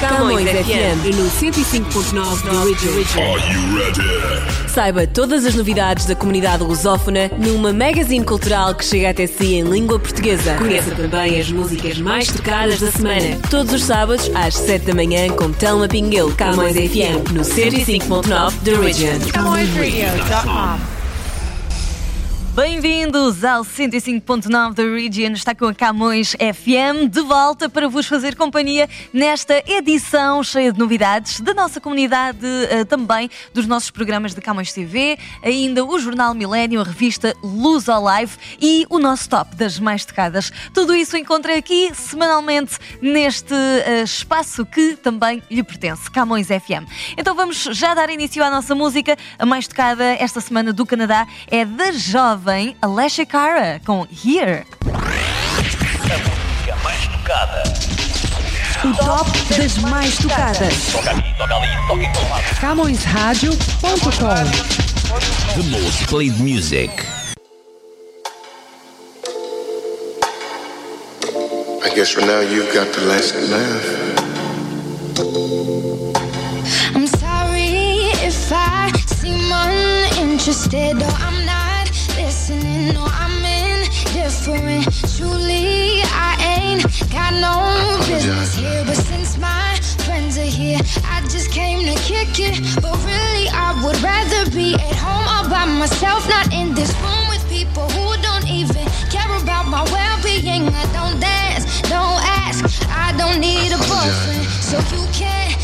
Camões FM e no 105.9 da Region. Are you ready? Saiba todas as novidades da comunidade lusófona numa magazine cultural que chega até si em língua portuguesa. Conheça também as músicas mais tocadas da semana. Todos os sábados às 7 da manhã com Telma Pinguel, Camões FM no 105.9 da Region. CamõesRadio.com. Bem-vindos ao 105.9 da Region. Está com a Camões FM de volta para vos fazer companhia nesta edição cheia de novidades da nossa comunidade, eh, também dos nossos programas de Camões TV, ainda o Jornal Milênio, a revista Luz ao Live e o nosso top das mais tocadas. Tudo isso encontra aqui semanalmente neste eh, espaço que também lhe pertence, Camões FM. Então vamos já dar início à nossa música. A mais tocada esta semana do Canadá é da jovem Alessia Cara com Here. música mais tocada. O top das mais tocadas. Toca aqui, toca ali, toca em todo lado. CamõesRádio.com The most played music. I guess for now you've got the last laugh. I'm sorry if I seem uninterested or I'm listening or I'm indifferent. Truly, I ain't got no business here, but since my friends are here, I just came to kick it. But really, I would rather be at home all by myself, not in this room with people who don't even care about my well-being. I don't dance, don't ask, I don't need a boyfriend, so you can't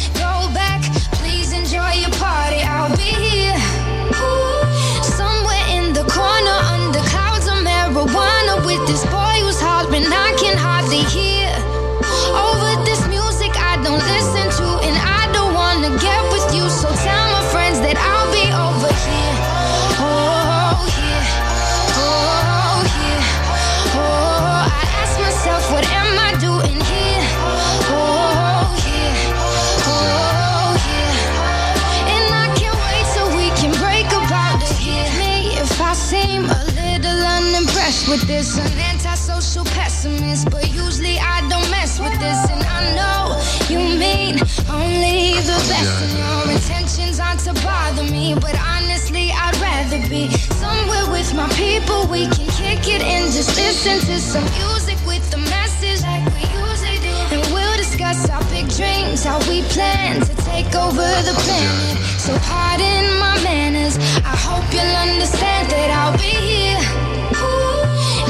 but honestly, I'd rather be somewhere with my people. We can kick it and just listen to some music with the message like we usually do. And we'll discuss our big dreams, how we plan to take over the planet. So pardon my manners. I hope you'll understand that I'll be here.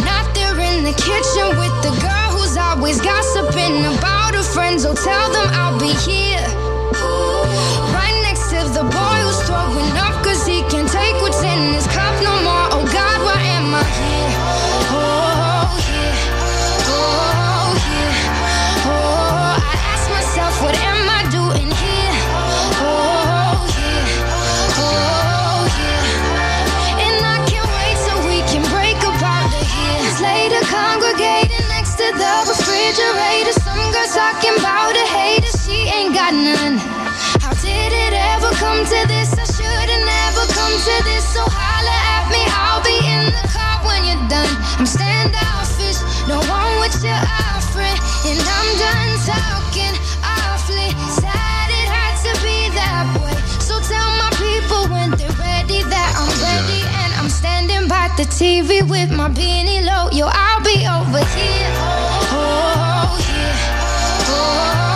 Not there in the kitchen with the girl who's always gossiping about her friends. Oh, tell them I'll be here. The TV with my beanie low. Yo, I'll be over here. Oh, here. Oh, oh here. Oh, oh,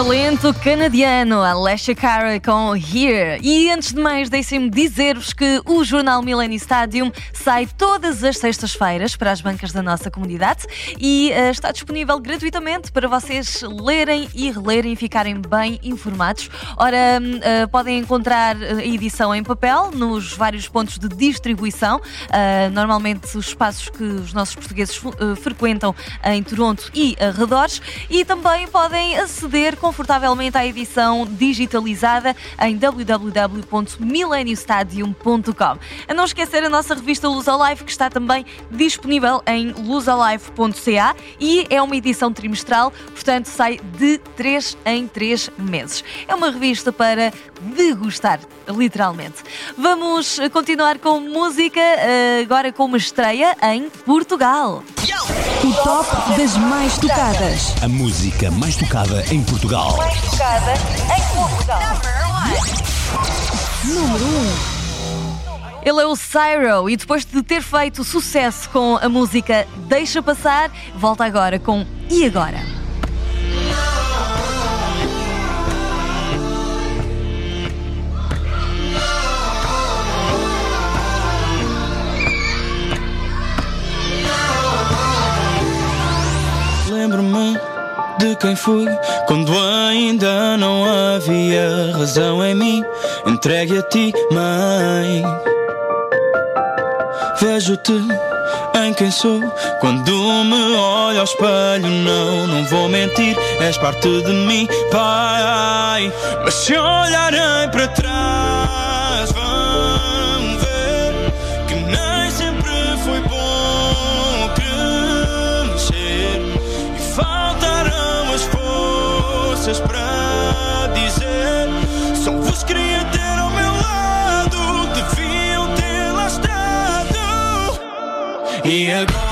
Talento canadiano, Alessia Cara com Here. E antes de mais, deixem-me dizer-vos que o Jornal Millennium Stadium sai todas as sextas-feiras para as bancas da nossa comunidade e eh, está disponível gratuitamente para vocês lerem e relerem e ficarem bem informados. Ora, eh, podem encontrar a edição em papel nos vários pontos de distribuição, eh, normalmente os espaços que os nossos portugueses frequentam em Toronto e arredores, e também podem aceder com confortavelmente à edição digitalizada em www.mileniostadium.com. A não esquecer a nossa revista Luz Alive, que está também disponível em luzalive.ca e é uma edição trimestral, portanto sai de 3 em 3 meses. É uma revista para degustar, literalmente. Vamos continuar com música, eh, agora com uma estreia em Portugal. O top das mais tocadas. A música mais tocada em Portugal. Tocada em Portugal. Número 1. Ele é o Cyro e depois de ter feito sucesso com a música Deixa Passar, volta agora com E Agora? Quem fui quando ainda não havia razão em mim. Entregue a ti, mãe. Vejo-te em quem sou quando me olho ao espelho. Não, não vou mentir, és parte de mim, pai. Mas se olharem para trás, E agora,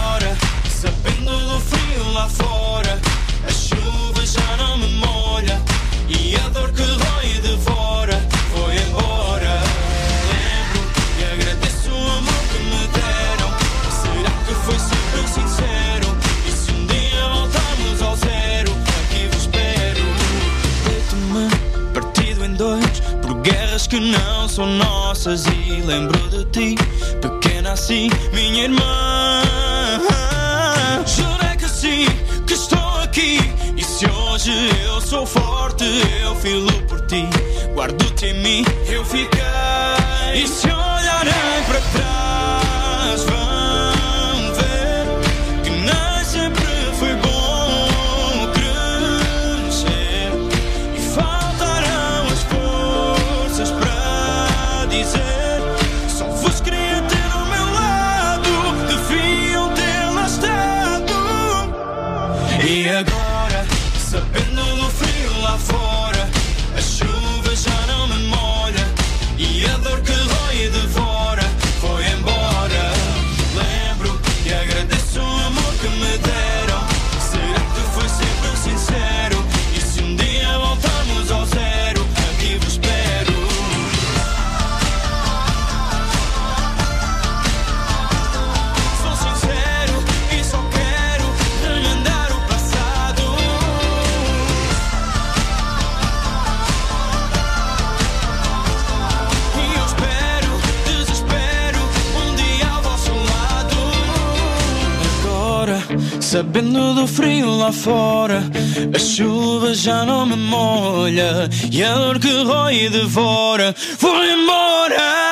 frio sabendo do frio lá fora, a chuva já não me molha e a dor que rói e devora foi embora.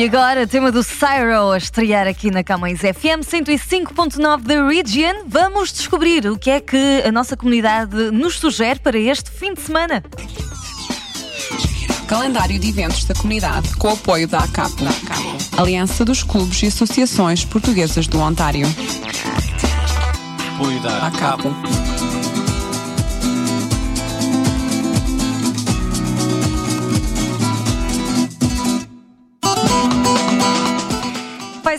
E agora, tema do Cyro a estrear aqui na Camões FM 105.9 da Region. Vamos descobrir o que é que a nossa comunidade nos sugere para este fim de semana. Calendário de eventos da comunidade com o apoio da ACAP, Aliança dos Clubes e Associações Portuguesas do Ontário. Apoio da ACAP.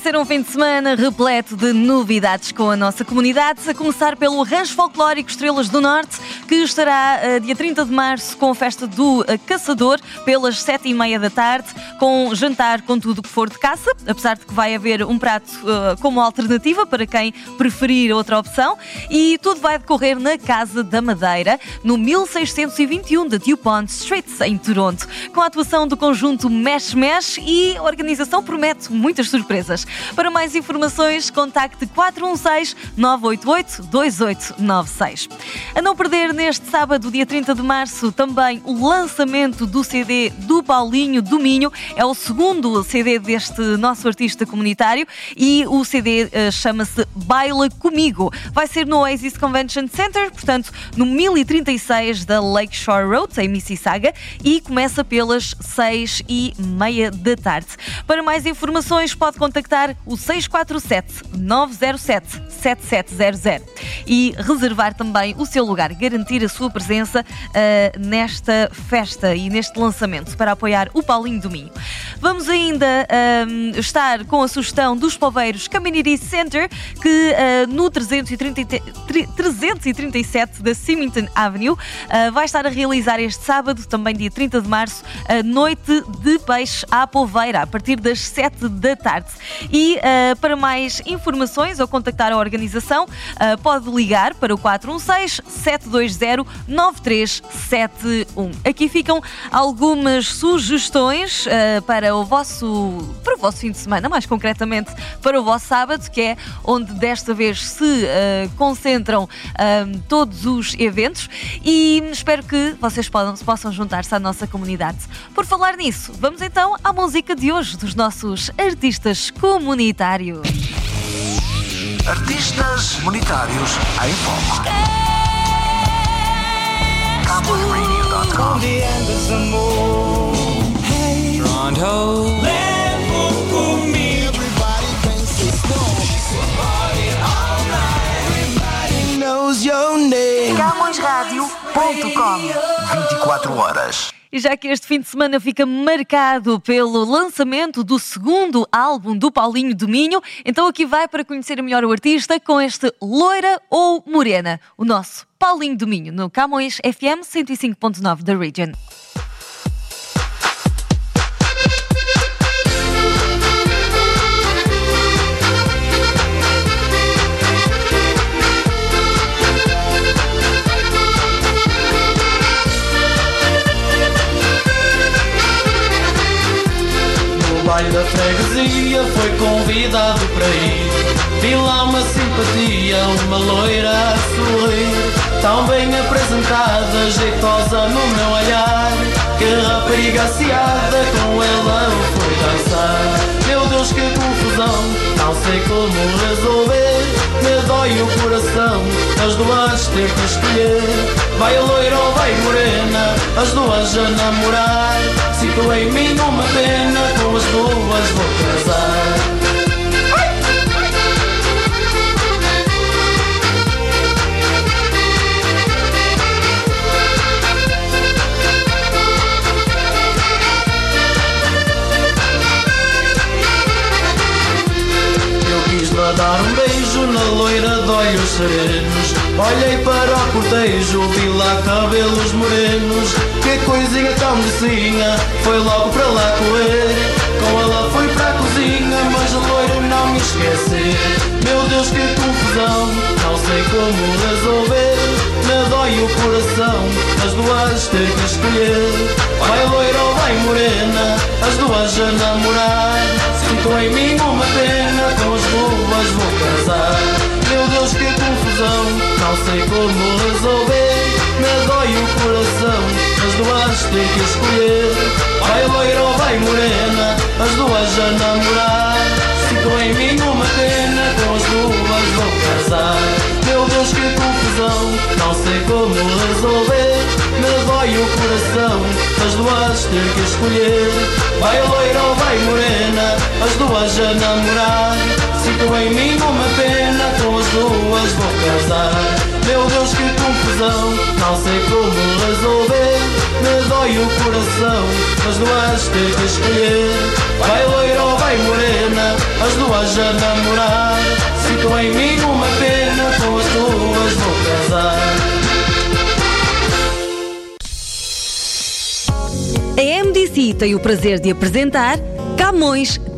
Ser um fim de semana repleto de novidades com a nossa comunidade, a começar pelo Rancho Folclórico Estrelas do Norte, que estará uh, dia 30 de março com a festa do uh, Caçador, pelas 7 e meia da tarde, com jantar com tudo que for de caça, apesar de que vai haver um prato uh, como alternativa para quem preferir outra opção. E tudo vai decorrer na Casa da Madeira, no 1621 da DuPont Street, em Toronto, com a atuação do conjunto Mesh Mesh e a organização promete muitas surpresas. Para mais informações, contacte 416 988 2896. A não perder neste sábado, dia 30 de março, também o lançamento do CD do Paulinho do Minho. É o segundo CD deste nosso artista comunitário e o CD uh, chama-se Baila Comigo. Vai ser no Oasis Convention Center, portanto, no 1036 da Lakeshore Road, em Mississauga, e começa pelas 6 e meia da tarde. Para mais informações, pode contactar o 647 907 7700 e reservar também o seu lugar, a sua presença uh, nesta festa e neste lançamento para apoiar o Paulinho do Minho. Vamos ainda uh, estar com a sugestão dos Poveiros Community Center, que uh, no 330, 337 da Symington Avenue vai estar a realizar este sábado, também dia 30 de março, a Noite de Peixe à Poveira, a partir das 7 da tarde. E para mais informações ou contactar a organização, pode ligar para o 416 720 9371. Aqui ficam algumas sugestões uh, para o vosso para o vosso fim de semana, mais concretamente para o vosso sábado, que é onde desta vez se uh, concentram uh, todos os eventos e espero que vocês possam, possam juntar-se à nossa comunidade. Por falar nisso, vamos então à música de hoje dos nossos artistas comunitários. Artistas comunitários em foco. Toronto. CamõesRádio.com 24 horas. E já que este fim de semana fica marcado pelo lançamento do segundo álbum do Paulinho do Minho, então aqui vai para conhecer melhor o artista com este Loira ou Morena, o nosso Paulinho do Minho, no Camões FM 105.9 da Region. Para ir. Vi lá uma simpatia, uma loira a sorrir, tão bem apresentada, jeitosa no meu olhar. Que rapariga aciada, com ela eu fui dançar. Meu Deus, que confusão, não sei como resolver. Me dói o coração, as duas ter que escolher. Vai loira ou vai morena, as duas a namorar. Sinto em mim uma pena, com as duas vou casar. Dar um beijo na loira de olhos serenos. Olhei para o cortejo, vi lá cabelos morenos. Que coisinha tão mocinha, foi logo para lá correr. Com ela fui para a cozinha, mas a loira não me esquece. Meu Deus, que confusão, não sei como resolver. Me dói o coração, as duas ter que escolher. Vai loira ou vai morena, as duas a namorar. Sinto em mim uma pena, com as duas vou casar. Meu Deus, que confusão, não sei como resolver. Me dói o coração, as duas ter que escolher. Vai loira ou vai morena, as duas a namorar. Sinto em mim uma pena, com as duas vou casar. Meu Deus, que confusão, não sei como resolver. Me dói o coração, as duas ter que escolher. Vai loira ou vai morena, as duas a namorar. Sinto em mim uma pena, com as duas vou casar. Meu Deus, que confusão, não sei como resolver. Me dói o coração, as duas ter que escolher. Vai loira ou vai morena, as duas a namorar. Sinto em mim uma pena, com as duas depois vou casar. A MDC tem o prazer de apresentar Camões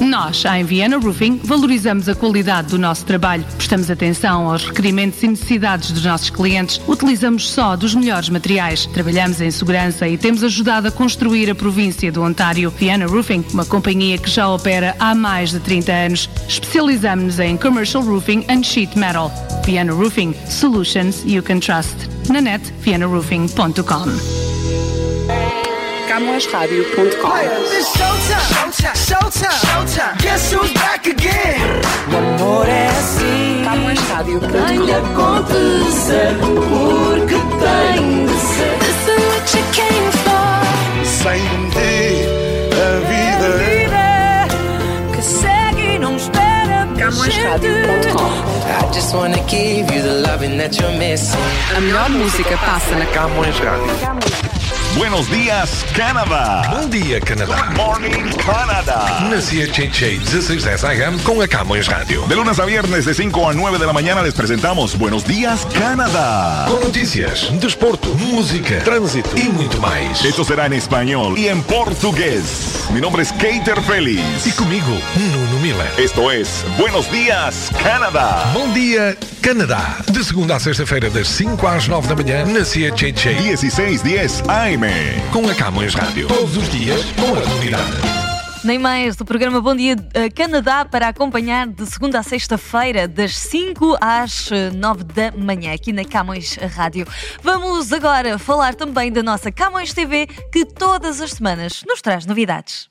Nós, a Viana Roofing, valorizamos a qualidade do nosso trabalho, prestamos atenção aos requerimentos e necessidades dos nossos clientes, utilizamos só dos melhores materiais, trabalhamos em segurança e temos ajudado a construir a província do Ontário. Viana Roofing, uma companhia que já opera há mais de 30 anos. Especializamos-nos em Commercial Roofing and Sheet Metal. Viana Roofing, solutions you can trust. Na net, vianaroofing.com. CamõesRádio.com A melhor música passa na Camões Rádio. Buenos días, Canadá. Bom dia, Canadá. Good morning, Canadá. Na CHHA 1610 AM com a Camões Rádio. De lunes a viernes de 5 a 9 de la mañana les presentamos Buenos días, Canadá. Com notícias, desporto, música, trânsito e muito mais. Esto será en español y en portugués. Mi nombre es Keiter Feliz. E comigo, Nuno Miller. Esto es Buenos días, Canadá. Bom dia, Canadá. De segunda a sexta-feira, das 5 às 9 da manhã, na CHHA 1610 AM. com a Camões Rádio. Todos os dias com a comunidade. Nem mais do programa Bom Dia eh, Canadá para acompanhar de segunda a sexta-feira, das 5 às eh, 9 da manhã, aqui na Camões Rádio. Vamos agora falar também da nossa Camões TV, que todas as semanas nos traz novidades.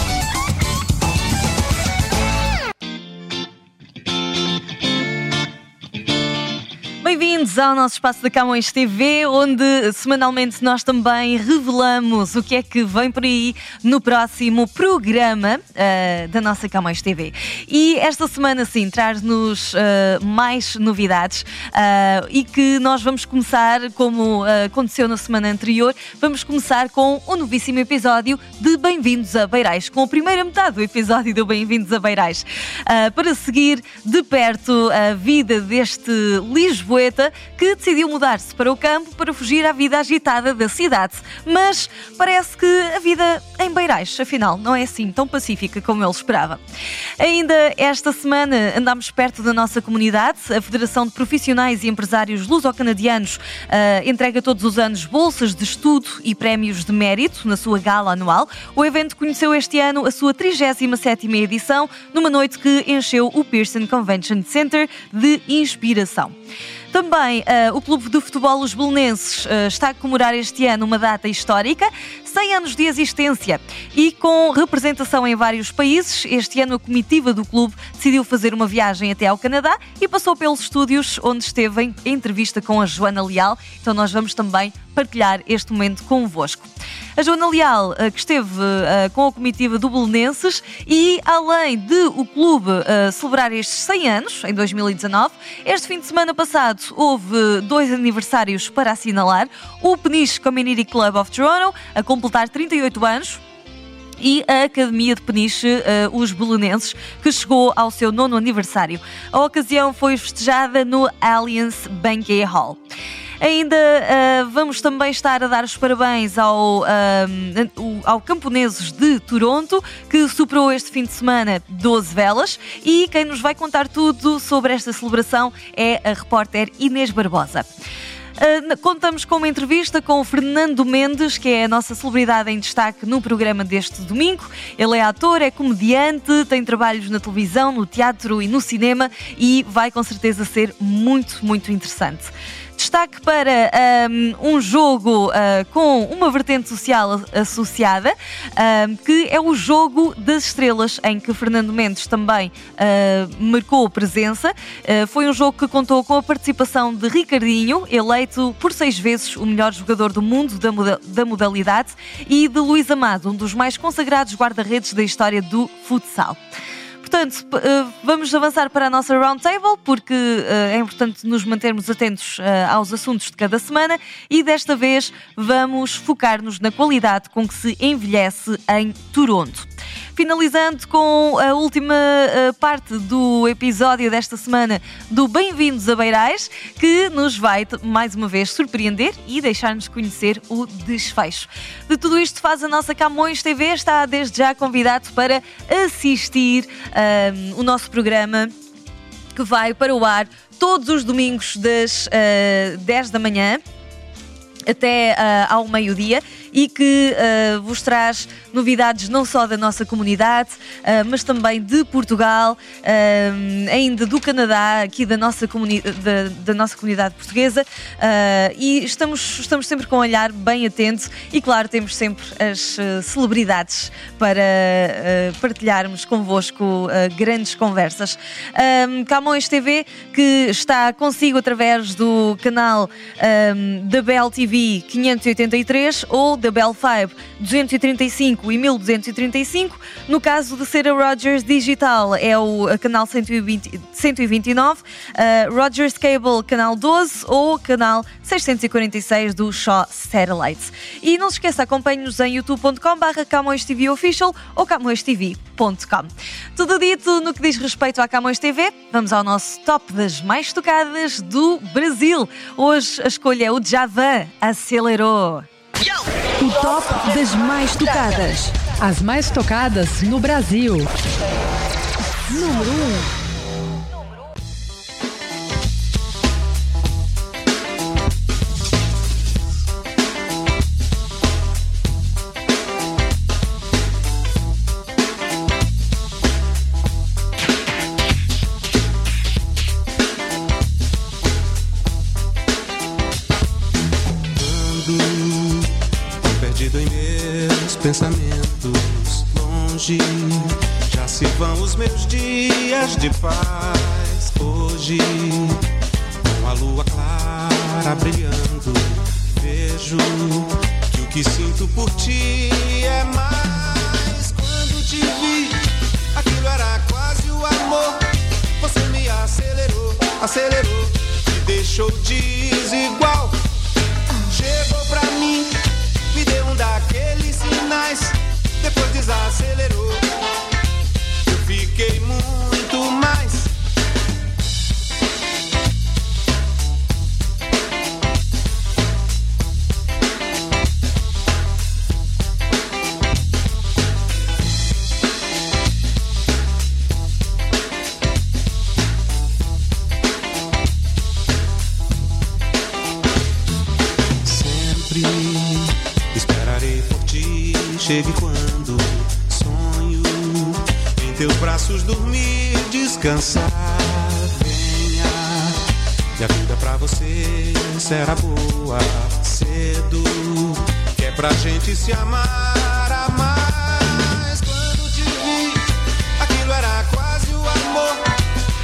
Bem-vindos ao nosso espaço da Camões TV, onde semanalmente nós também revelamos o que é que vem por aí no próximo programa ah, da nossa Camões TV. E esta semana, sim, traz-nos ah, mais novidades ah, e que nós vamos começar, como aconteceu na semana anterior, vamos começar com o novíssimo episódio de Bem-vindos a Beirais, com a primeira metade do episódio do Bem-vindos a Beirais, para seguir de perto a vida deste Lisboeta que decidiu mudar-se para o campo para fugir à vida agitada da cidade. Mas parece que a vida em Beirais, afinal, não é assim tão pacífica como ele esperava. Ainda esta semana andámos perto da nossa comunidade. A Federação de Profissionais e Empresários Luso-Canadianos ah, entrega todos os anos bolsas de estudo e prémios de mérito na sua gala anual. O evento conheceu este ano a sua 37ª edição, numa noite que encheu o Pearson Convention Center de inspiração. Também ah, o Clube de Futebol Os Belenenses ah, está a comemorar este ano uma data histórica, 100 anos de existência e com representação em vários países. Este ano a comitiva do clube decidiu fazer uma viagem até ao Canadá e passou pelos estúdios onde esteve em entrevista com a Joana Leal. Então nós vamos também partilhar este momento convosco. A Joana Leal, ah, que esteve ah, com a comitiva do Belenenses e além de o clube ah, celebrar estes 100 anos, em 2019, este fim de semana passado houve dois aniversários para assinalar. O Peniche Community Club of Toronto, a completar 38 anos, e a Academia de Peniche, eh, os Belenenses, que chegou ao seu nono aniversário. A ocasião foi festejada no Allianz Banquet Hall. Ainda eh, vamos também estar a dar os parabéns ao, o- ao Camponeses de Toronto, que superou este fim de semana 12 velas. E quem nos vai contar tudo sobre esta celebração é a repórter Inês Barbosa. Uh, contamos com uma entrevista com o Fernando Mendes, que é a nossa celebridade em destaque no programa deste domingo. Ele é ator, é comediante, tem trabalhos na televisão, no teatro e no cinema e vai com certeza ser muito, muito interessante. Destaque para um, um jogo uh, com uma vertente social associada, um, que é o Jogo das Estrelas, em que Fernando Mendes também uh, marcou presença. Uh, foi um jogo que contou com a participação de Ricardinho, eleito por seis vezes o melhor jogador do mundo da, moda da modalidade, e de Luís Amado, um dos mais consagrados guarda-redes da história do futsal. Portanto, eh, vamos avançar para a nossa roundtable, porque eh, é importante nos mantermos atentos eh, aos assuntos de cada semana e desta vez vamos focar-nos na qualidade com que se envelhece em Toronto. Finalizando com a última uh, parte do episódio desta semana do Bem-vindos a Beirais, que nos vai mais uma vez surpreender e deixar-nos conhecer o desfecho. De tudo isto faz a nossa Camões TV, está desde já convidado para assistir uh, o nosso programa que vai para o ar todos os domingos das uh, eh, 10 da manhã até uh, ao meio-dia e que uh, vos traz novidades não só da nossa comunidade, uh, mas também de Portugal, ainda do Canadá, aqui da nossa, comuni da, da nossa comunidade portuguesa. e estamos, estamos sempre com um olhar bem atento e, claro, temos sempre as celebridades para partilharmos convosco grandes conversas. Camões TV, que está consigo através do canal da Bell TV 583 ou da Bell 5 235 e 1235. No caso de ser a Rogers Digital, é o canal 120, 129, uh, Rogers Cable, canal 12 ou canal 646 do Shaw Satellites. E não se esqueça, acompanhe-nos em youtube.com/barra Camões TV Official ou camõestv.com. Tudo dito no que diz respeito à Camões TV, vamos ao nosso top das mais tocadas do Brasil. Hoje a escolha é o Javan acelerou. O top das mais tocadas. As mais tocadas no Brasil. Número 1. Um. Se vão os meus dias de paz. Hoje, com a lua clara brilhando, vejo que o que sinto por ti é mais. Quando te vi, aquilo era quase o amor. Você me acelerou, acelerou, me deixou desigual. Chegou pra mim, me deu um daqueles sinais, depois desacelerou. Chegue quando sonho em teus braços dormir, descansar. Venha, e a vida pra você será boa cedo. Que é pra gente se amar, amar. Quando te vi, aquilo era quase o amor.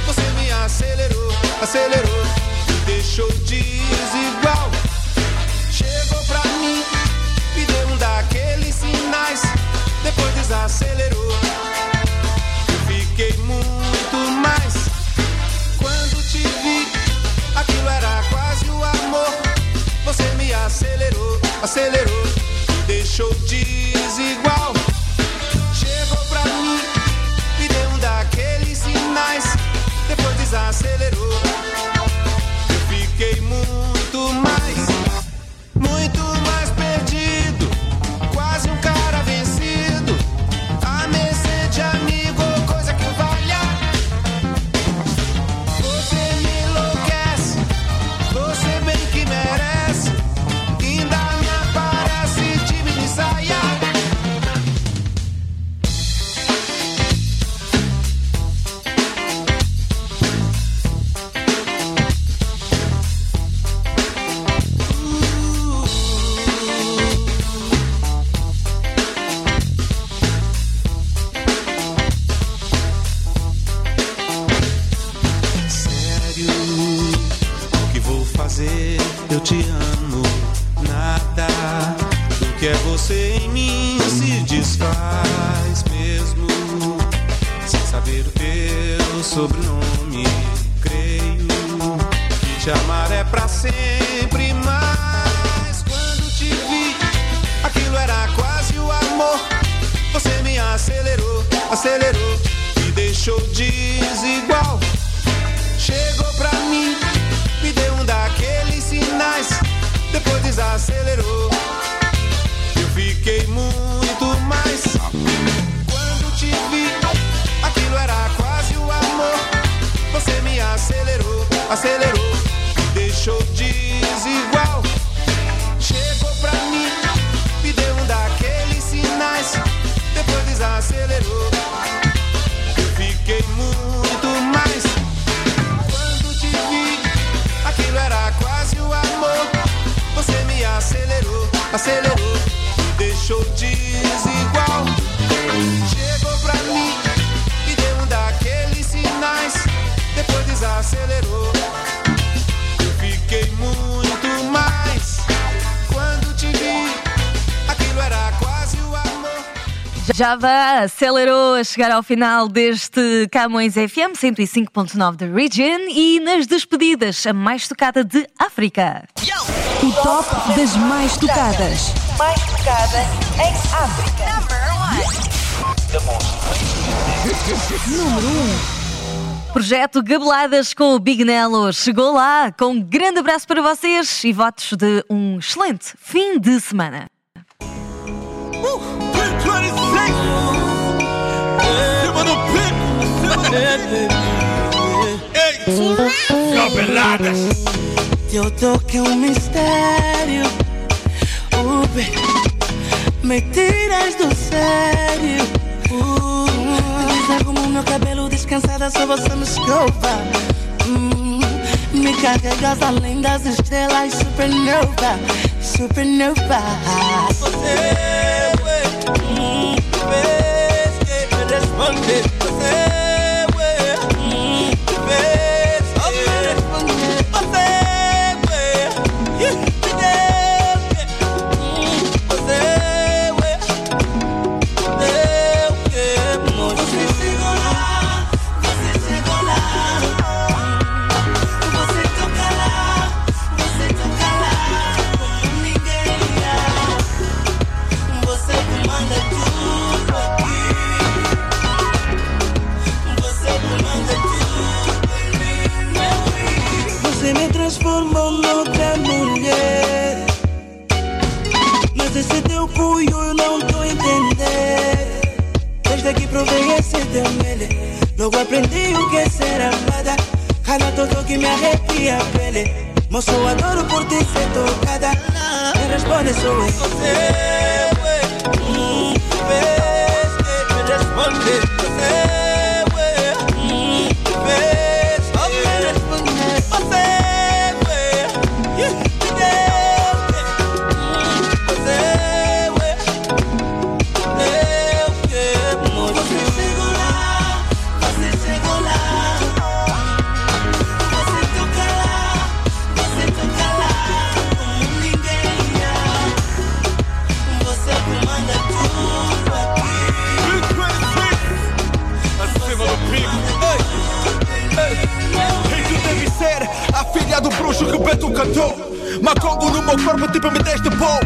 Você me acelerou, acelerou, me deixou desigual. Chegou pra mim depois desacelerou. Eu fiquei muito mais. Quando te vi, aquilo era quase o amor. Você me acelerou, acelerou, me deixou desigual. Chegou pra mim, me deu um daqueles sinais, depois desacelerou. Te amar é pra sempre, mas quando te vi, aquilo era quase o amor. Você me acelerou, acelerou, me deixou desigual. Chegou pra mim, me deu um daqueles sinais, depois desacelerou. Eu fiquei muito mais. Quando te vi, aquilo era quase o amor. Você me acelerou, acelerou, desigual. Chegou pra mim, me deu um daqueles sinais, depois desacelerou. Fiquei muito mais. Quando te vi, aquilo era quase o amor. Você me acelerou, acelerou, Já vá, acelerou a chegar ao final deste Camões FM 105.9 da Region e nas despedidas, a mais tocada de África. O top das mais tocadas. Mais tocada em África. Número 1. Projeto Gabeladas com o Big Nello chegou lá com um grande abraço para vocês e votos de um excelente fim de semana. Teu toque é um mistério. Baby, me tiras do sério. Uh, como meu cabelo descansada, só você me escova. Hum, me carregas além das estrelas, supernova, supernova. Você, me aprendi o que é ser amada. Cada todo que me arrepia pele. Moço, eu adoro por ti ser tocada. Me responde sou filha do bruxo que o Beto cantou. Macongo no meu corpo, tipo me deste pó.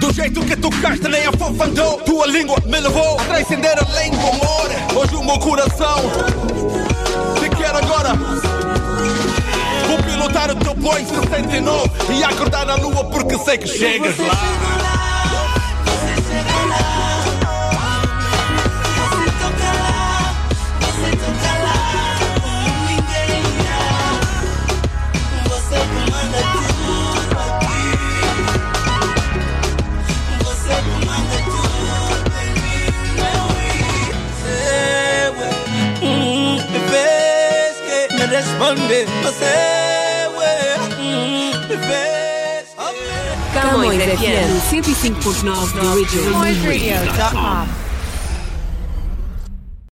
Do jeito que tocaste, nem a fofa andou. Tua língua me levou a transcender além do amor. Hoje o meu coração te quer agora. Vou pilotar o teu Boeing 69 e acordar na lua porque sei que chegas lá. Me responde. Você, hum, vez Camões FM 105.9 da Region. CamõesRadio.com.